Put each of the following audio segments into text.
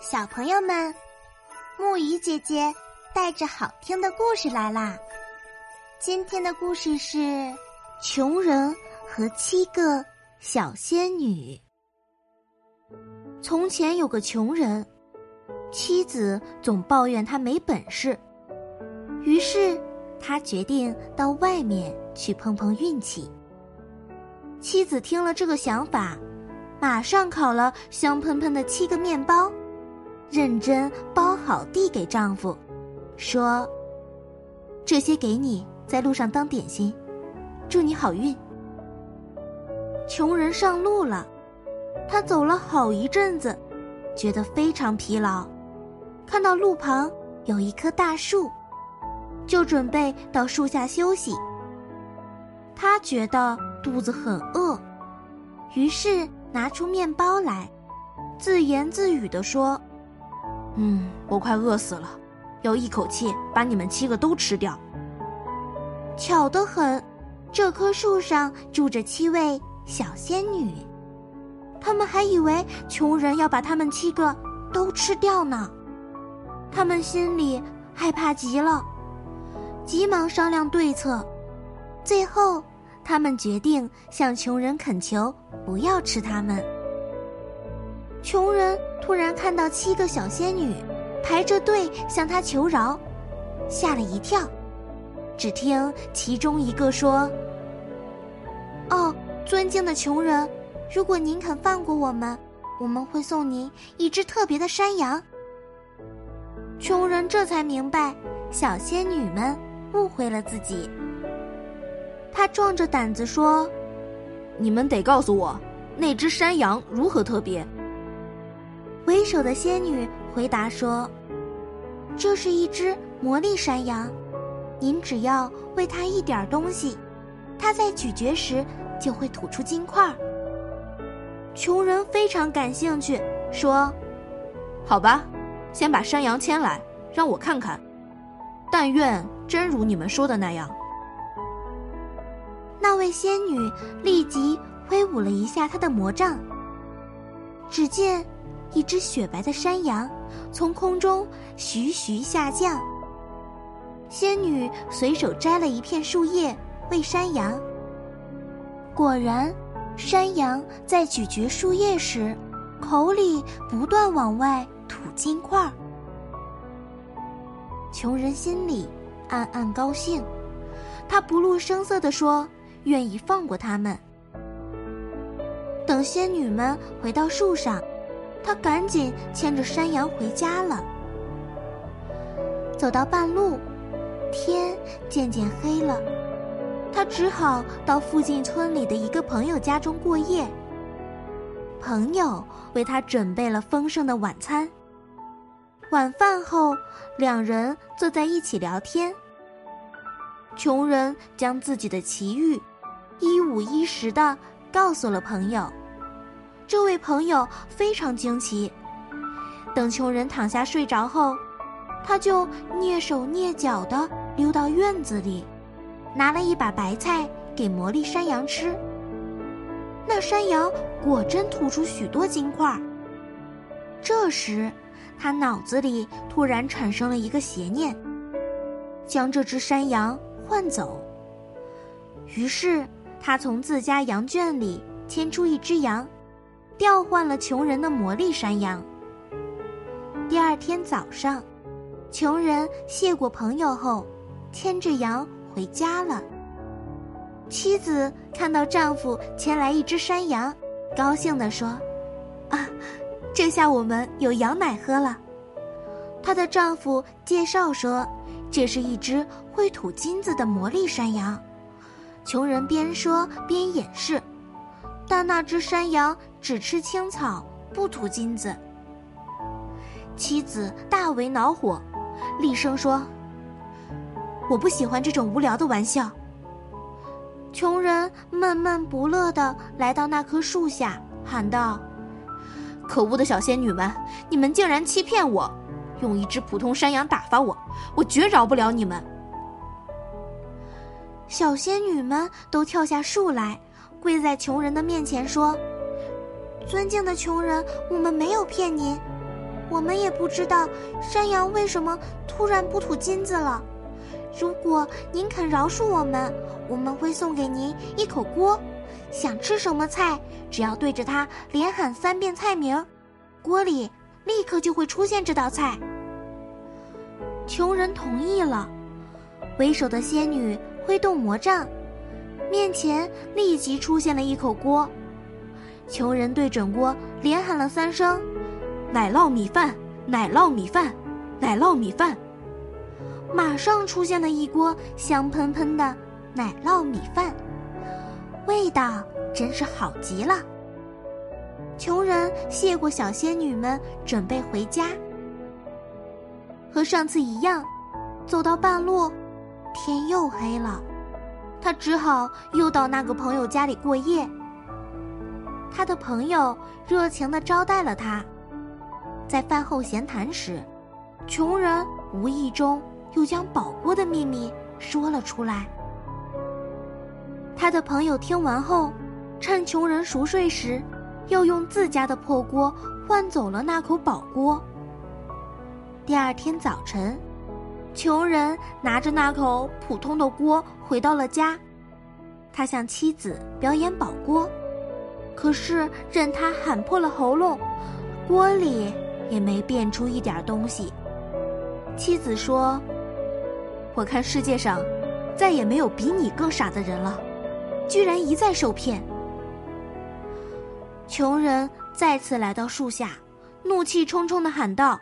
小朋友们，木鱼姐姐带着好听的故事来啦！今天的故事是《穷人和七个小仙女》。从前有个穷人，妻子总抱怨他没本事，于是他决定到外面去碰碰运气。妻子听了这个想法，马上烤了香喷喷的七个面包。认真包好递给丈夫，说：“这些给你，在路上当点心，祝你好运。”穷人上路了，他走了好一阵子，觉得非常疲劳，看到路旁有一棵大树，就准备到树下休息。他觉得肚子很饿，于是拿出面包来，自言自语地说。嗯，我快饿死了，要一口气把你们七个都吃掉。巧得很，这棵树上住着七位小仙女，他们还以为穷人要把他们七个都吃掉呢，他们心里害怕极了，急忙商量对策。最后，他们决定向穷人恳求不要吃他们。穷人突然看到七个小仙女排着队向他求饶，吓了一跳。只听其中一个说：“哦，尊敬的穷人，如果您肯放过我们，我们会送您一只特别的山羊。”穷人这才明白，小仙女们误会了自己。他壮着胆子说：“你们得告诉我，那只山羊如何特别。”为首的仙女回答说：“这是一只魔力山羊，您只要喂它一点东西，它在咀嚼时就会吐出金块。”穷人非常感兴趣，说：“好吧，先把山羊牵来，让我看看。但愿真如你们说的那样。”那位仙女立即挥舞了一下她的魔杖，只见。一只雪白的山羊从空中徐徐下降。仙女随手摘了一片树叶喂山羊。果然，山羊在咀嚼树叶时，口里不断往外吐金块。穷人心里暗暗高兴，他不露声色地说：“愿意放过他们。”等仙女们回到树上。他赶紧牵着山羊回家了。走到半路，天渐渐黑了，他只好到附近村里的一个朋友家中过夜。朋友为他准备了丰盛的晚餐。晚饭后，两人坐在一起聊天。穷人将自己的奇遇一五一十的告诉了朋友。这位朋友非常惊奇，等穷人躺下睡着后，他就蹑手蹑脚的溜到院子里，拿了一把白菜给魔力山羊吃。那山羊果真吐出许多金块。这时，他脑子里突然产生了一个邪念，将这只山羊换走。于是，他从自家羊圈里牵出一只羊。调换了穷人的魔力山羊。第二天早上，穷人谢过朋友后，牵着羊回家了。妻子看到丈夫牵来一只山羊，高兴地说：“啊，这下我们有羊奶喝了。”她的丈夫介绍说：“这是一只会吐金子的魔力山羊。”穷人边说边演示。但那只山羊只吃青草，不吐金子。妻子大为恼火，厉声说：“我不喜欢这种无聊的玩笑。”穷人闷闷不乐的来到那棵树下，喊道：“可恶的小仙女们，你们竟然欺骗我，用一只普通山羊打发我，我绝饶不了你们！”小仙女们都跳下树来。跪在穷人的面前说：“尊敬的穷人，我们没有骗您，我们也不知道山羊为什么突然不吐金子了。如果您肯饶恕我们，我们会送给您一口锅。想吃什么菜，只要对着它连喊三遍菜名，锅里立刻就会出现这道菜。穷人同意了，为首的仙女挥动魔杖，面前立即出现了一口锅。穷人对整锅连喊了三声：“奶酪米饭，奶酪米饭，奶酪米饭。”马上出现了一锅香喷喷的奶酪米饭，味道真是好极了。穷人谢过小仙女们，准备回家。和上次一样，走到半路，天又黑了，他只好又到那个朋友家里过夜。他的朋友热情的招待了他，在饭后闲谈时，穷人无意中又将宝锅的秘密说了出来。他的朋友听完后，趁穷人熟睡时，又用自家的破锅换走了那口宝锅。第二天早晨，穷人拿着那口普通的锅回到了家，他向妻子表演宝锅。可是，任他喊破了喉咙，锅里也没变出一点东西。妻子说：“我看世界上再也没有比你更傻的人了，居然一再受骗。”穷人再次来到树下，怒气冲冲的喊道：“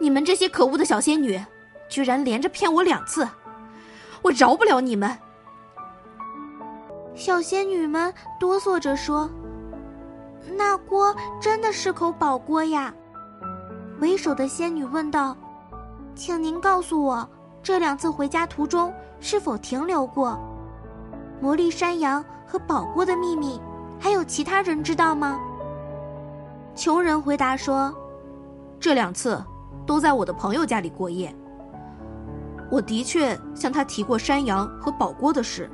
你们这些可恶的小仙女，居然连着骗我两次，我饶不了你们！”小仙女们哆嗦着说：“那锅真的是口宝锅呀？”为首的仙女问道：“请您告诉我，这两次回家途中是否停留过？魔力山羊和宝锅的秘密，还有其他人知道吗？”穷人回答说：“这两次都在我的朋友家里过夜。我的确向他提过山羊和宝锅的事。”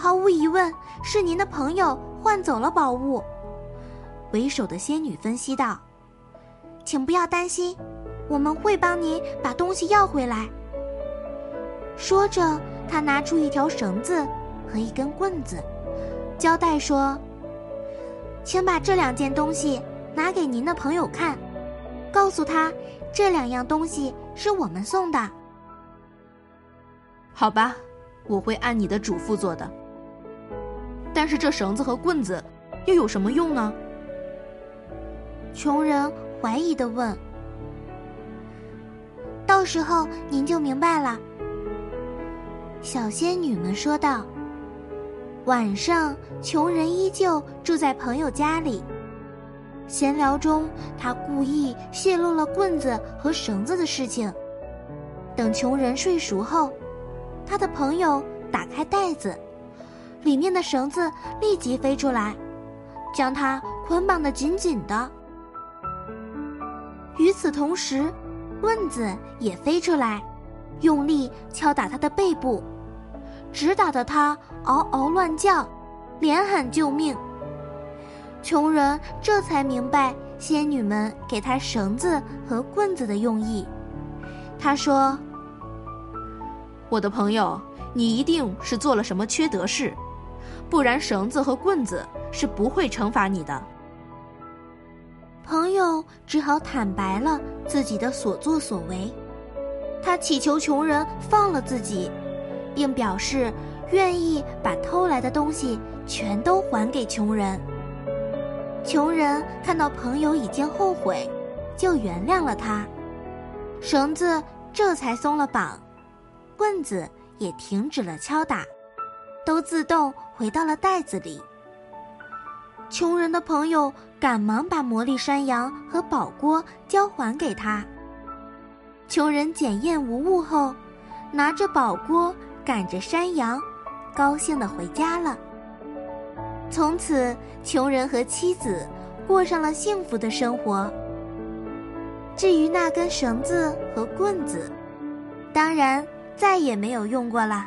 毫无疑问，是您的朋友换走了宝物。为首的仙女分析道：“请不要担心，我们会帮您把东西要回来。”说着，她拿出一条绳子和一根棍子，交代说：“请把这两件东西拿给您的朋友看，告诉他这两样东西是我们送的。”好吧，我会按你的嘱咐做的。但是这绳子和棍子又有什么用呢？穷人怀疑的问。到时候您就明白了。小仙女们说道。晚上，穷人依旧住在朋友家里。闲聊中，他故意泄露了棍子和绳子的事情。等穷人睡熟后，他的朋友打开袋子。里面的绳子立即飞出来，将它捆绑的紧紧的。与此同时，棍子也飞出来，用力敲打他的背部，直打得他嗷嗷乱叫，连喊救命。穷人这才明白仙女们给他绳子和棍子的用意。他说：“我的朋友，你一定是做了什么缺德事。”不然，绳子和棍子是不会惩罚你的。朋友只好坦白了自己的所作所为，他祈求穷人放了自己，并表示愿意把偷来的东西全都还给穷人。穷人看到朋友已经后悔，就原谅了他，绳子这才松了绑，棍子也停止了敲打。都自动回到了袋子里。穷人的朋友赶忙把魔力山羊和宝锅交还给他。穷人检验无误后，拿着宝锅赶着山羊，高兴的回家了。从此，穷人和妻子过上了幸福的生活。至于那根绳子和棍子，当然再也没有用过了。